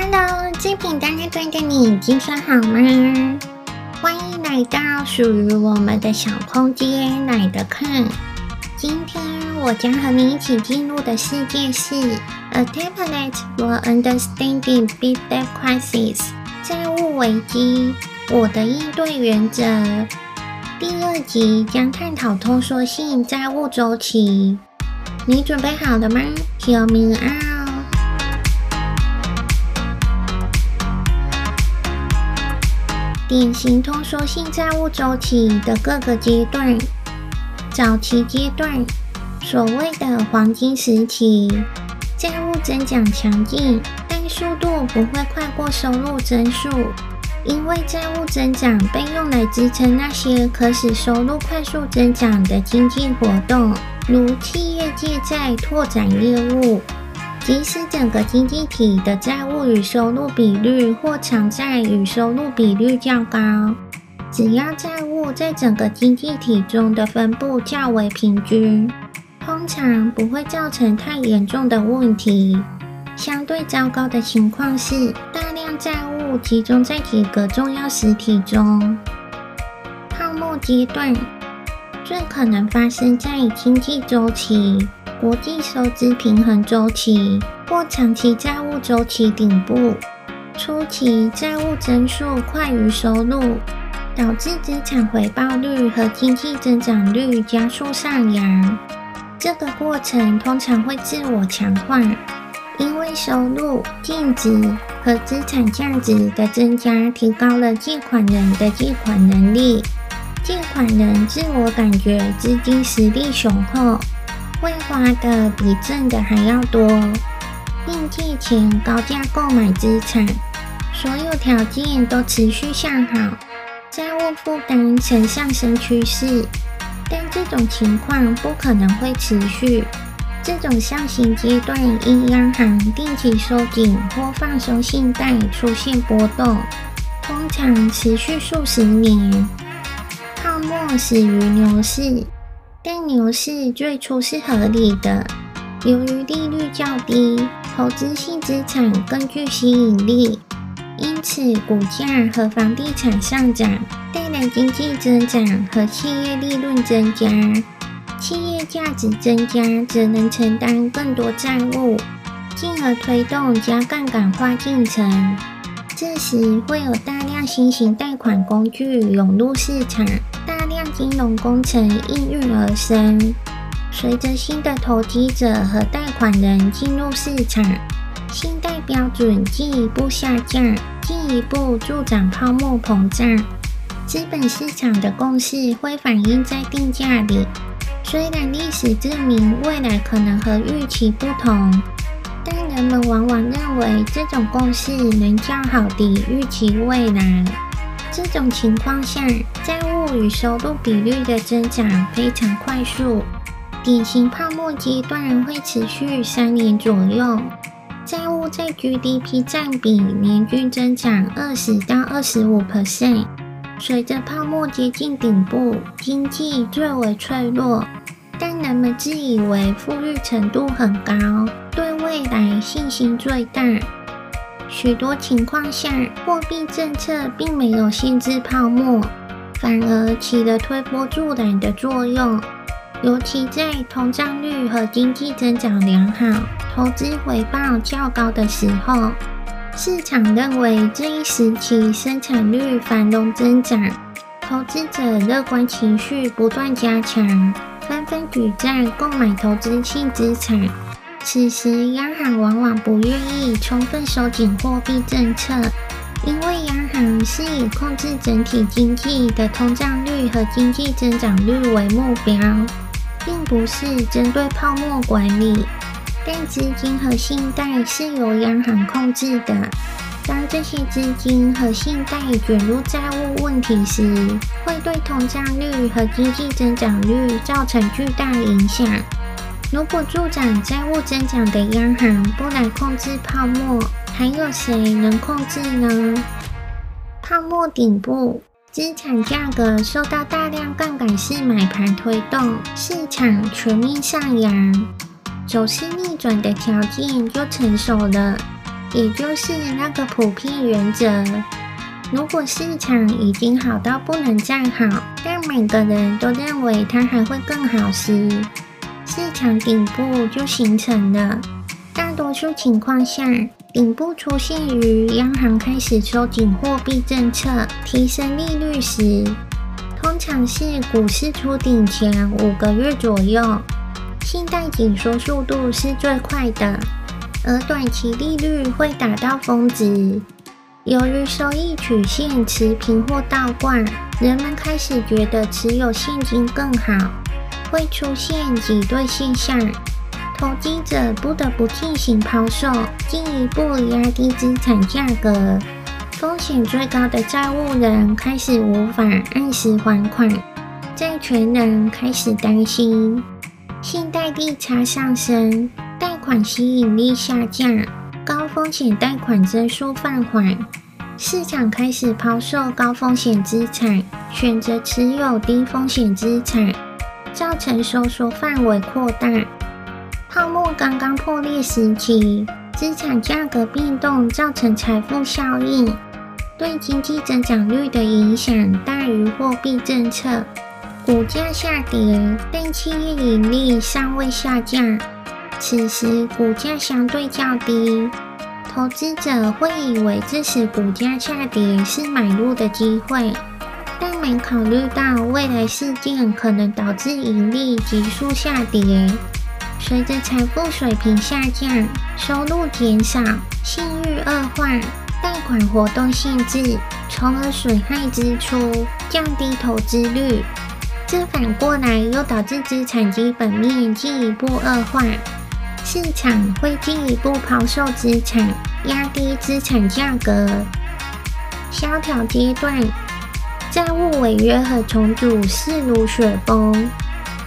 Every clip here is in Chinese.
Hello，精品大开队的你，今天好吗？欢迎来到属于我们的小空间，来的看。今天我将和你一起进入的世界是 A Template for Understanding Big Debt Crisis，债务危机，我的应对原则。第二集将探讨通缩性债务周期。你准备好了吗？Hear me out。典型通缩性债务周期的各个阶段，早期阶段，所谓的黄金时期，债务增长强劲，但速度不会快过收入增速，因为债务增长被用来支撑那些可使收入快速增长的经济活动，如企业借债拓展业务。即使整个经济体的债务与收入比率或偿债与收入比率较高，只要债务在整个经济体中的分布较为平均，通常不会造成太严重的问题。相对糟糕的情况是，大量债务集中在几个重要实体中。泡沫阶段最可能发生在经济周期。国际收支平衡周期或长期债务周期顶部，初期债务增速快于收入，导致资产回报率和经济增长率加速上扬。这个过程通常会自我强化，因为收入、净值和资产价值的增加提高了借款人的借款能力，借款人自我感觉资金实力雄厚。会花的比挣的还要多，并借钱高价购买资产，所有条件都持续向好，债务负担呈上升趋势。但这种情况不可能会持续，这种上行阶段因央行定期收紧或放松信贷出现波动，通常持续数十年。泡沫始于牛市。但牛市最初是合理的，由于利率较低，投资性资产更具吸引力，因此股价和房地产上涨，带来经济增长和企业利润增加。企业价值增加，则能承担更多债务，进而推动加杠杆化进程。这时会有大新型贷款工具涌入市场。大量金融工程应运而生，随着新的投机者和贷款人进入市场，信贷标准进一步下降，进一步助长泡沫膨胀。资本市场的共识会反映在定价里，虽然历史证明未来可能和预期不同，但人们往往认为这种共识能较好地预期未来。这种情况下，债务与收入比率的增长非常快速，典型泡沫阶段会持续三年左右，债务在 GDP 占比年均增长二十到二十五 percent。随着泡沫接近顶部，经济最为脆弱，但人们自以为富裕程度很高，对未来信心最大。许多情况下，货币政策并没有限制泡沫，反而起了推波助澜的作用。尤其在通胀率和经济增长良好、投资回报较高的时候，市场认为这一时期生产率繁荣增长，投资者乐观情绪不断加强，纷纷举债购买投资性资产。此时，央行往往不愿意充分收紧货币政策，因为央行是以控制整体经济的通胀率和经济增长率为目标，并不是针对泡沫管理。但资金和信贷是由央行控制的，当这些资金和信贷卷入债务问题时，会对通胀率和经济增长率造成巨大影响。如果助长债务增长的央行不来控制泡沫，还有谁能控制呢？泡沫顶部，资产价格受到大量杠杆式买盘推动，市场全面上扬，走势逆转的条件就成熟了。也就是那个普遍原则。如果市场已经好到不能再好，但每个人都认为它还会更好时，市场顶部就形成了。大多数情况下，顶部出现于央行开始收紧货币政策、提升利率时，通常是股市出顶前五个月左右。信贷紧缩速度是最快的，而短期利率会达到峰值。由于收益曲线持平或倒挂，人们开始觉得持有现金更好，会出现挤兑现象，投机者不得不进行抛售，进一步压低资产价格。风险最高的债务人开始无法按时还款，债权人开始担心，信贷利差上升，款吸引力下降。高风险贷款增速放缓，市场开始抛售高风险资产，选择持有低风险资产，造成收缩范围扩大。泡沫刚刚破裂时期，资产价格变动造成财富效应，对经济增长率的影响大于货币政策，股价下跌，但企业盈利尚未下降。此时股价相对较低，投资者会以为这时股价下跌是买入的机会，但没考虑到未来事件可能导致盈利急速下跌。随着财富水平下降，收入减少，信誉恶化，贷款活动限制，从而损害支出，降低投资率。这反过来又导致资产基本面进一步恶化。市场会进一步抛售资产，压低资产价格。萧条阶段，债务违约和重组势如雪崩，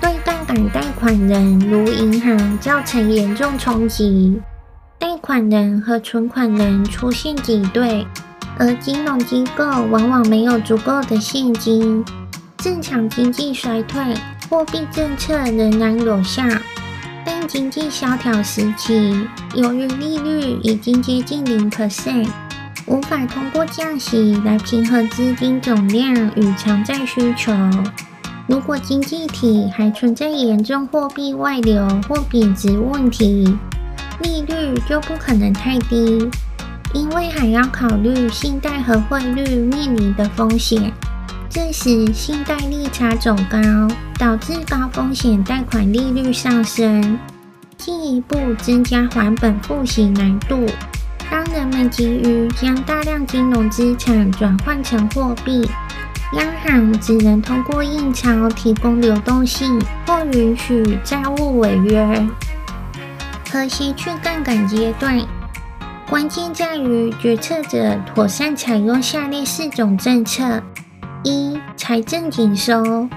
对杠杆贷款人如银行造成严重冲击。贷款人和存款人出现挤兑，而金融机构往往没有足够的现金。正常经济衰退，货币政策仍然有效。经济萧条时期，由于利率已经接近零 percent，无法通过降息来平衡资金总量与偿债需求。如果经济体还存在严重货币外流或贬值问题，利率就不可能太低，因为还要考虑信贷和汇率面临的风险。这时，信贷利差走高，导致高风险贷款利率上升，进一步增加还本付息难度。当人们急于将大量金融资产转换成货币，央行只能通过印钞提供流动性，或允许债务违约。和谐去杠杆阶段，关键在于决策者妥善采用下列四种政策。一、财政紧缩；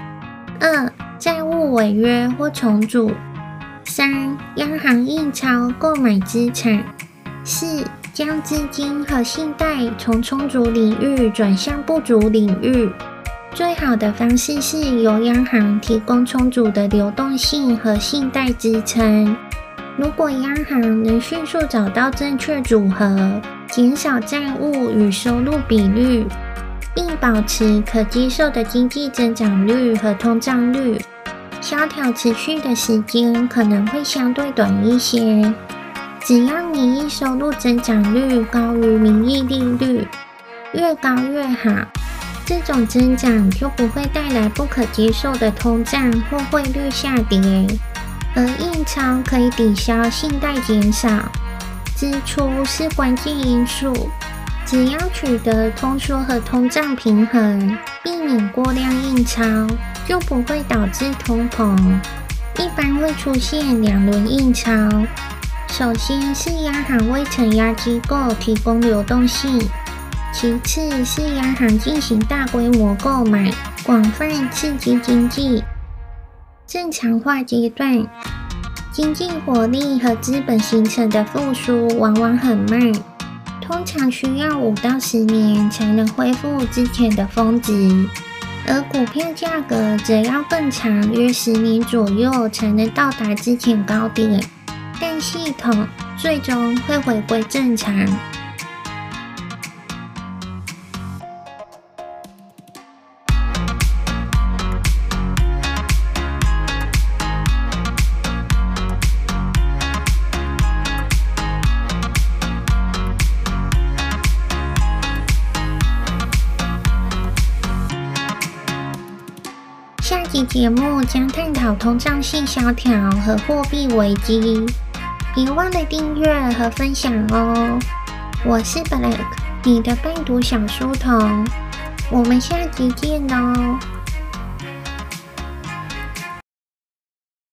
二、债务违约或重组；三、央行印钞购买资产；四、将资金和信贷从充足领域转向不足领域。最好的方式是由央行提供充足的流动性和信贷支撑。如果央行能迅速找到正确组合，减少债务与收入比率。并保持可接受的经济增长率和通胀率，萧条持续的时间可能会相对短一些。只要你一收入增长率高于名义利率，越高越好，这种增长就不会带来不可接受的通胀或汇率下跌。而印钞可以抵消信贷减少，支出是关键因素。只要取得通缩和通胀平衡，避免过量印钞，就不会导致通膨。一般会出现两轮印钞，首先是央行为承压机构提供流动性，其次是央行进行大规模购买，广泛刺激经济。正常化阶段，经济活力和资本形成的复苏往往很慢。通常需要五到十年才能恢复之前的峰值，而股票价格则要更长，约十年左右才能到达之前高点。但系统最终会回归正常。本集节目将探讨通胀性萧条和货币危机，别忘了订阅和分享哦！我是 Black，你的伴读小书童，我们下集见哦！